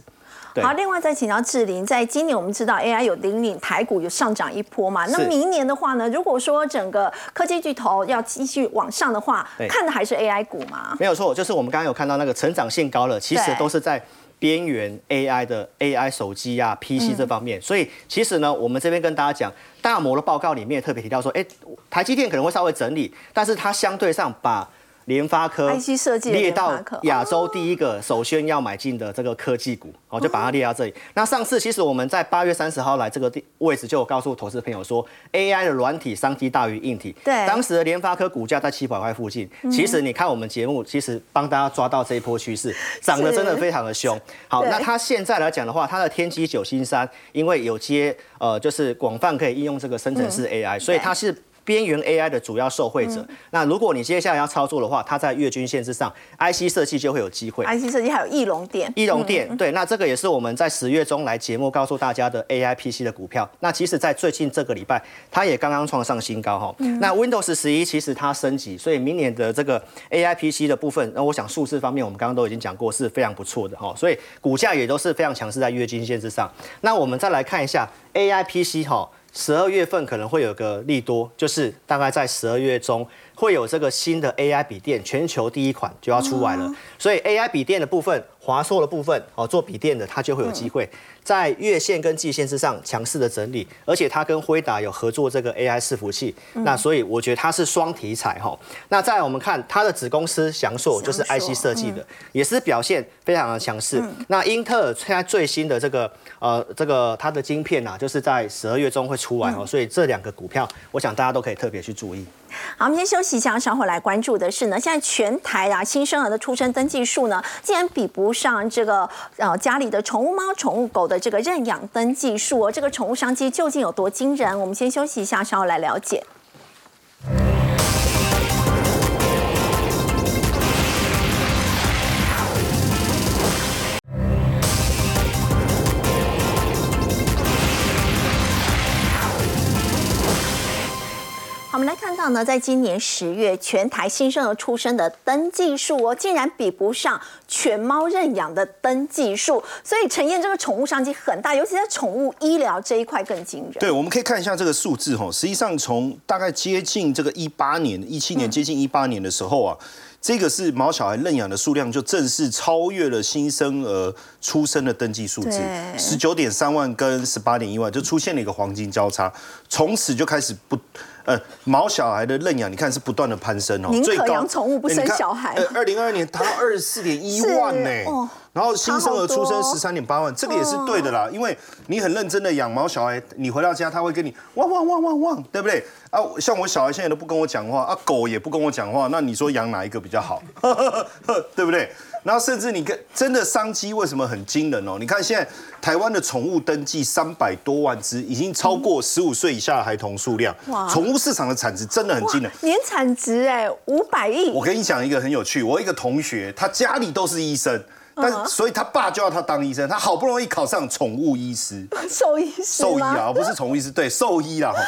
对好，另外再请教志玲，在今年我们知道 AI 有引领台股有上涨一波嘛？那明年的话呢，如果说整个科技巨头要继续往上的话，看的还是 AI 股吗？没有错，就是我们刚刚有看到那个成长性高了，其实都是在边缘 AI 的 AI 手机啊、PC 这方面。所以其实呢，我们这边跟大家讲，大摩的报告里面特别提到说，哎，台积电可能会稍微整理，但是它相对上把联发科 IC 设计列到亚洲第一个首先要买进的这个科技股，哦，就把它列到这里。那上次其实我们在八月三十号来这个地位置，就有告诉投资朋友说，AI 的软体商机大于硬体。对当时的联发科股价在七百块附近。其实你看我们节目，其实帮大家抓到这一波趋势，涨得真的非常的凶。好，那它现在来讲的话，它的天玑九星三，因为有接呃，就是广泛可以应用这个生成式 AI，、所以它是。边缘 AI 的主要受惠者。那如果你接下来要操作的话，它在月均线之上，IC 设计就会有机会。IC 设计还有翼龙店，翼龙店，对，那这个也是我们在十月中来节目告诉大家的 AI PC 的股票。那其实，在最近这个礼拜，它也刚刚创上新高哈。那 Windows 十一其实它升级，所以明年的这个 AI PC 的部分，那我想数字方面我们刚刚都已经讲过是非常不错的哈，所以股价也都是非常强势在月均线之上。那我们再来看一下 AI PC 哈。十二月份可能会有个利多，就是大概在十二月中会有这个新的 AI 笔电，全球第一款就要出来了。所以 AI 笔电的部分，华硕的部分，哦，做笔电的它就会有机会在月线跟季线之上强势的整理，而且它跟辉达有合作这个 AI 伺服器，那所以我觉得它是双题材哈。那再来我们看它的子公司翔硕，就是 IC 设计的，也是表现非常的强势。那英特尔现在最新的这个呃这个它的晶片啊，就是在十二月中会出来哦，所以这两个股票，我想大家都可以特别去注意。好，我们先休息一下，稍后来关注的是呢，现在全台啊新生儿的出生登记数呢，竟然比不上这个呃家里的宠物猫、宠物狗的这个认养登记数哦，这个宠物商机究竟有多惊人？我们先休息一下，稍后来了解。们来看到呢，在今年十月，全台新生儿出生的登记数哦，竟然比不上犬猫认养的登记数，所以陈燕这个宠物商机很大，尤其在宠物医疗这一块更惊人。对，我们可以看一下这个数字哈，实际上从大概接近这个一八年、一七年接近一八年的时候啊，这个是毛小孩认养的数量就正式超越了新生儿出生的登记数字，十九点三万跟十八点一万，就出现了一个黄金交叉，从此就开始不。呃，毛小孩的认养，你看是不断的攀升哦，宁可养宠物不生小孩呃，二零二二年达到二十四点一是万呢，哦然后新生儿出生十三点八万，这个也是对的啦，因为你很认真的养毛小孩，你回到家他会跟你汪汪汪汪汪，对不对？啊，像我小孩现在都不跟我讲话，啊，狗也不跟我讲话，那你说养哪一个比较好？对不对？然后甚至你看，真的商机为什么很惊人哦？你看现在台湾的宠物登记三百多万只，已经超过十五岁以下的孩童数量哇，宠物市场的产值真的很惊人。年产值哎五百亿，我跟你讲一个很有趣，我一个同学，他家里都是医生，但所以他爸就要他当医生，他好不容易考上宠物医师，兽医师吗？兽医啊，不是宠物医师，对，兽医啦，哈，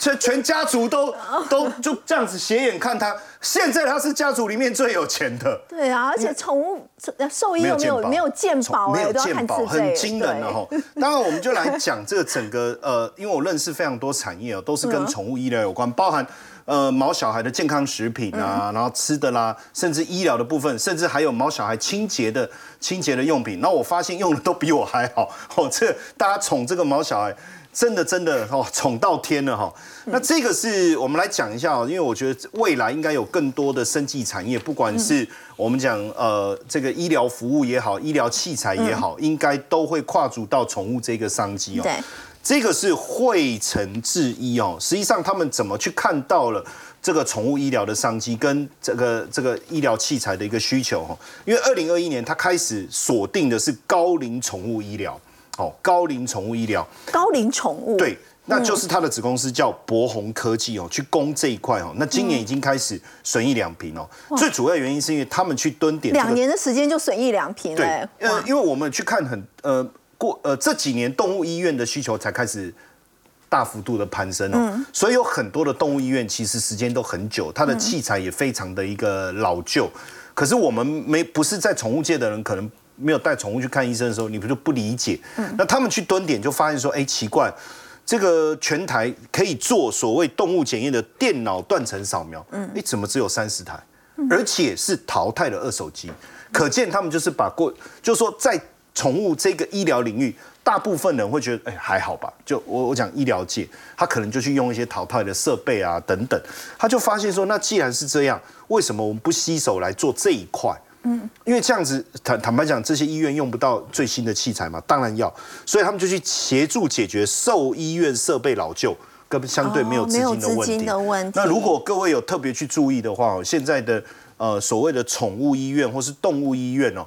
全 全家族都都就这样子斜眼看他，现在他是家族里面最有钱的。对啊，而且宠物兽医又没有没有健保哎，没有都要健保，看自费，很惊人的哈。当然，我们就来讲这个整个呃，因为我认识非常多产业哦，都是跟宠物医疗有关，包含呃毛小孩的健康食品啊，然后吃的啦，甚至医疗的部分，甚至还有毛小孩清洁的清洁的用品。那我发现用的都比我还好。哦，这大家宠这个毛小孩。真的真的哦，宠到天了哈。那这个是我们来讲一下哦，因为我觉得未来应该有更多的生技产业，不管是我们讲呃这个医疗服务也好，医疗器材也好，应该都会跨足到宠物这个商机哦。对，这个是惠成制医哦。实际上他们怎么去看到了这个宠物医疗的商机跟这个这个医疗器材的一个需求哈？因为二零二一年他开始锁定的是高龄宠物医疗。哦，高龄宠物医疗，高龄宠物，对，那就是它的子公司叫博宏科技哦，去攻这一块哦。那今年已经开始损益两平哦。最主要原因是因为他们去蹲点，两年的时间就损益两平。对，呃，因为我们去看很呃过呃这几年动物医院的需求才开始大幅度的攀升哦，所以有很多的动物医院其实时间都很久，它的器材也非常的一个老旧。可是我们没不是在宠物界的人可能。没有带宠物去看医生的时候，你不就不理解？那他们去蹲点就发现说，哎，奇怪，这个全台可以做所谓动物检验的电脑断层扫描，嗯，你，怎么只有三十台，而且是淘汰的二手机？可见他们就是把过，就是说在宠物这个医疗领域，大部分人会觉得，哎，还好吧？就我我讲医疗界，他可能就去用一些淘汰的设备啊等等，他就发现说，那既然是这样，为什么我们不携手来做这一块？嗯，因为这样子坦坦白讲，这些医院用不到最新的器材嘛，当然要，所以他们就去协助解决兽医院设备老旧跟相对没有资金的问题。那如果各位有特别去注意的话，现在的呃所谓的宠物医院或是动物医院哦。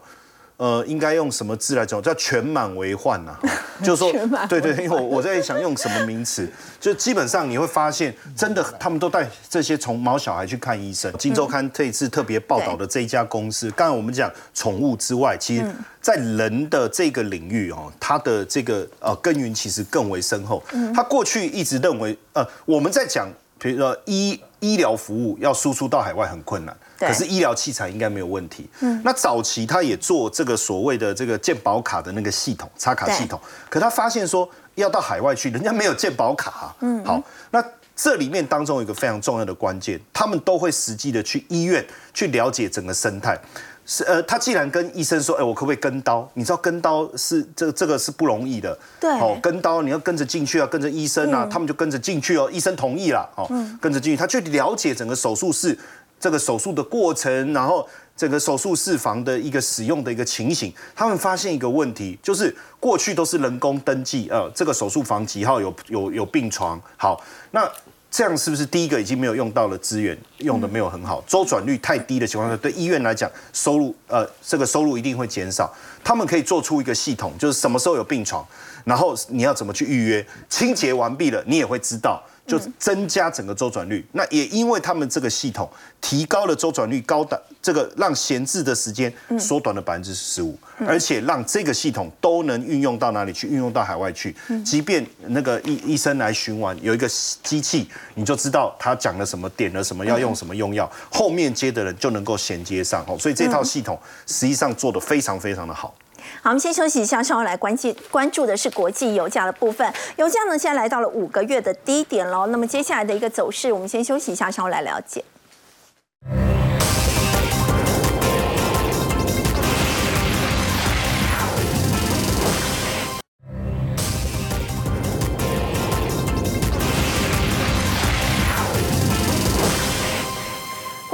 呃，应该用什么字来讲？叫全满为患呐，就是说，对对，因为我我在想用什么名词，就基本上你会发现，真的他们都带这些从毛小孩去看医生。《金周刊》这一次特别报道的这一家公司，刚才我们讲宠物之外，其实在人的这个领域哦，它的这个呃根源其实更为深厚。他过去一直认为，呃，我们在讲，比如说医医疗服务要输出到海外很困难。可是医疗器材应该没有问题。嗯，那早期他也做这个所谓的这个健保卡的那个系统，插卡系统。可他发现说要到海外去，人家没有健保卡。嗯，好，那这里面当中有一个非常重要的关键，他们都会实际的去医院去了解整个生态。是呃，他既然跟医生说，哎，我可不可以跟刀？你知道跟刀是这这个是不容易的。对，哦，跟刀你要跟着进去啊，跟着医生啊，他们就跟着进去哦，医生同意了，哦，跟着进去，他去了解整个手术室。这个手术的过程，然后整个手术室房的一个使用的一个情形，他们发现一个问题，就是过去都是人工登记，呃，这个手术房几号有有有病床，好，那这样是不是第一个已经没有用到了资源，用的没有很好，周转率太低的情况下，对医院来讲，收入呃这个收入一定会减少。他们可以做出一个系统，就是什么时候有病床，然后你要怎么去预约，清洁完毕了，你也会知道。就增加整个周转率，那也因为他们这个系统提高了周转率，高的这个让闲置的时间缩短了百分之十五，而且让这个系统都能运用到哪里去？运用到海外去，即便那个医医生来巡完，有一个机器，你就知道他讲了什么，点了什么，要用什么用药，后面接的人就能够衔接上哦。所以这套系统实际上做的非常非常的好。好，我们先休息一下，稍后来关注关注的是国际油价的部分。油价呢，现在来到了五个月的低点喽。那么接下来的一个走势，我们先休息一下，稍后来了解。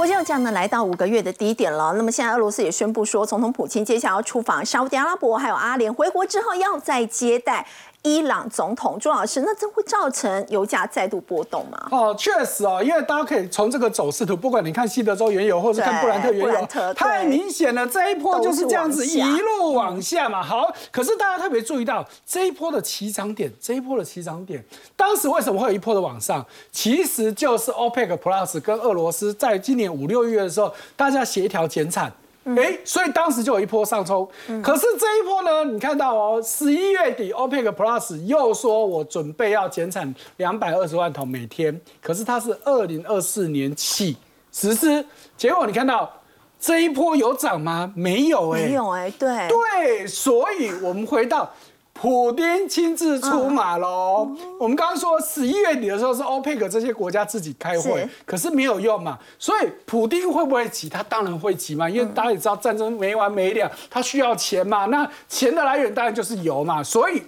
油价呢来到五个月的低点了。那么现在俄罗斯也宣布说，总统普京接下来要出访沙特阿拉伯还有阿联，回国之后要再接待。伊朗总统朱老师，那这会造成油价再度波动吗？哦，确实哦，因为大家可以从这个走势图，不管你看西德州原油，或者看布兰特原油，太明显了，这一波就是这样子一路往下嘛。好，可是大家特别注意到这一波的起涨点，这一波的起涨点，当时为什么会有一波的往上？其实就是 OPEC Plus 跟俄罗斯在今年五六月的时候，大家协调减产。哎，所以当时就有一波上冲，可是这一波呢，你看到哦，十一月底 OPEC Plus 又说我准备要减产两百二十万桶每天，可是它是二零二四年起实施，结果你看到这一波有涨吗？没有哎，没有哎，对。对，所以我们回到。普丁亲自出马喽。我们刚刚说十一月底的时候是欧佩克这些国家自己开会，可是没有用嘛。所以普丁会不会急？他当然会急嘛，因为大家也知道战争没完没了，他需要钱嘛。那钱的来源当然就是油嘛。所以，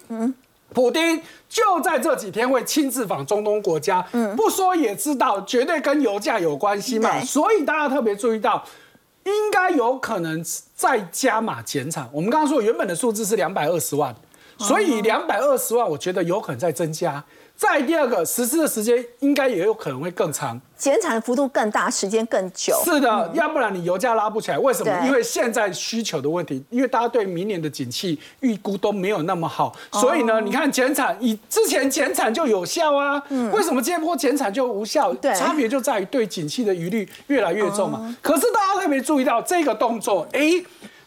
普丁就在这几天会亲自访中东国家，不说也知道，绝对跟油价有关系嘛。所以大家特别注意到。应该有可能再加码减产。我们刚刚说原本的数字是两百二十万，所以两百二十万，我觉得有可能再增加。再第二个，实施的时间应该也有可能会更长。减产的幅度更大，时间更久。是的，要不然你油价拉不起来。为什么？因为现在需求的问题，因为大家对明年的景气预估都没有那么好，所以呢，你看减产，以之前减产就有效啊，为什么这波减产就无效？对差别就在于对景气的疑虑越来越重嘛。可是大家特别注意到这个动作，哎。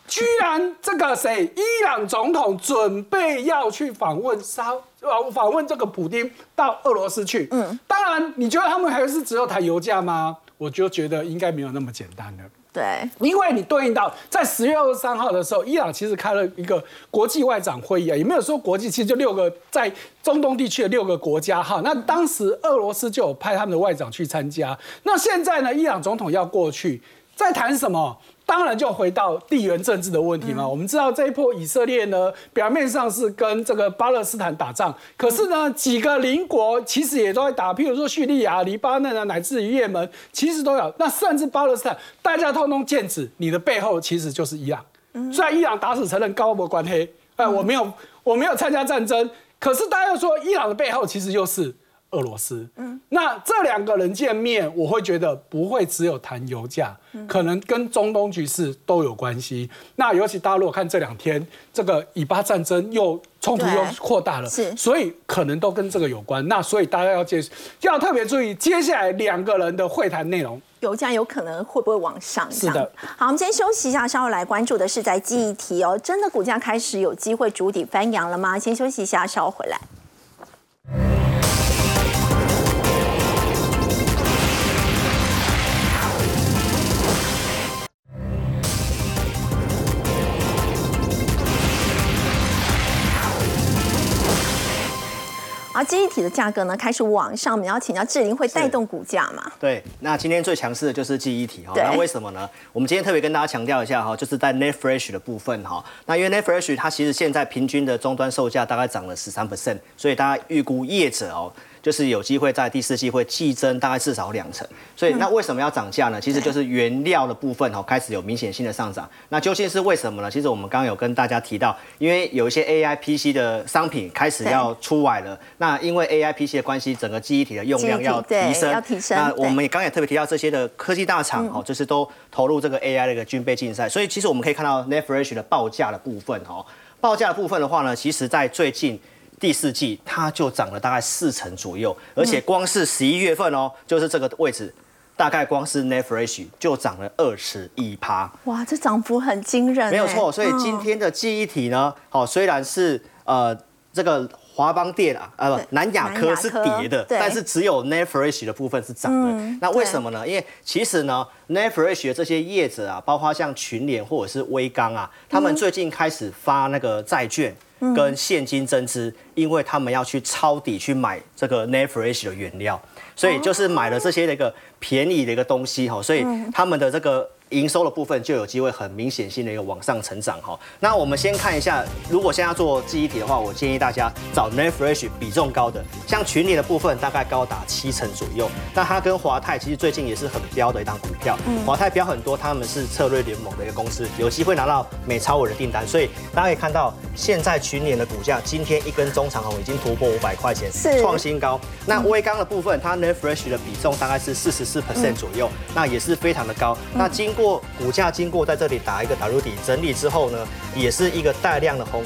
居然这个谁，伊朗总统准备要去访问沙，呃，访问这个普丁到俄罗斯去。嗯，当然，你觉得他们还是只有谈油价吗？我就觉得应该没有那么简单了。对，因为你对应到在十月二十三号的时候，伊朗其实开了一个国际外长会议啊，也没有说国际，其实就六个在中东地区的六个国家哈。那当时俄罗斯就有派他们的外长去参加。那现在呢，伊朗总统要过去，在谈什么？当然就回到地缘政治的问题嘛。我们知道这一波以色列呢，表面上是跟这个巴勒斯坦打仗，可是呢，几个邻国其实也都在打，譬如说叙利亚、黎巴嫩啊，乃至于也门，其实都有。那甚至巴勒斯坦，大家通通剑指你的背后其实就是伊朗。虽然伊朗打死承认高博关黑，哎，我没有我没有参加战争，可是大家又说伊朗的背后其实就是。俄罗斯，嗯，那这两个人见面，我会觉得不会只有谈油价，可能跟中东局势都有关系。那尤其大家如果看这两天，这个以巴战争又冲突又扩大了，是所以可能都跟这个有关。那所以大家要接要特别注意接下来两个人的会谈内容。油价有可能会不会往上？是的。好，我们先休息一下，稍后来关注的是在记忆体哦，真的股价开始有机会筑底翻扬了吗？先休息一下，稍后回来。而记忆体的价格呢开始往上，我们要请教志玲会带动股价嘛？对，那今天最强势的就是记忆体哈。那为什么呢？我们今天特别跟大家强调一下哈，就是在 Net Fresh 的部分哈。那因为 Net Fresh 它其实现在平均的终端售价大概涨了十三 percent，所以大家预估业者哦。就是有机会在第四季会季增大概至少两成，所以那为什么要涨价呢？其实就是原料的部分哦开始有明显性的上涨。那究竟是为什么呢？其实我们刚刚有跟大家提到，因为有一些 AI PC 的商品开始要出来了，那因为 AI PC 的关系，整个记忆体的用量要提升，要提升那我们也刚刚也特别提到这些的科技大厂哦，就是都投入这个 AI 的一个军备竞赛，所以其实我们可以看到 Netfresh 的报价的部分哦，报价的部分的话呢，其实在最近。第四季它就涨了大概四成左右，而且光是十一月份哦，就是这个位置，大概光是 Netfresh 就涨了二十一趴。哇，这涨幅很惊人欸，没有错，所以嗯今天的记忆体呢，好、虽然是呃这个华邦电啊，呃不南亚科是跌的，但是只有 Netfresh 的部分是涨的。嗯那为什么呢？因为其实呢，Netfresh 的这些业者啊，包括像群联或者是微刚啊，他们最近开始发那个债券。跟现金增资，因为他们要去抄底去买这个 Netfresh 的原料，所以就是买了这些的一个便宜的一个东西哈，所以他们的这个营收的部分就有机会很明显性的一个往上成长哈。那我们先看一下，如果现在要做记忆体的话，我建议大家找 Netfresh 比重高的，像群联的部分大概高达七成左右。那它跟华泰其实最近也是很标的一档股票，华泰标很多，他们是策略联盟的一个公司，有机会拿到美超伟的订单，所以大家可以看到现在群联的股价今天一根中长红已经突破五百块钱，是创新高。那微刚的部分，它 Netfresh 的比重大概是四十四 percent 左右，那也是非常的高。那经过股价经过在这里打一个 W 底整理之后呢，也是一个带量的红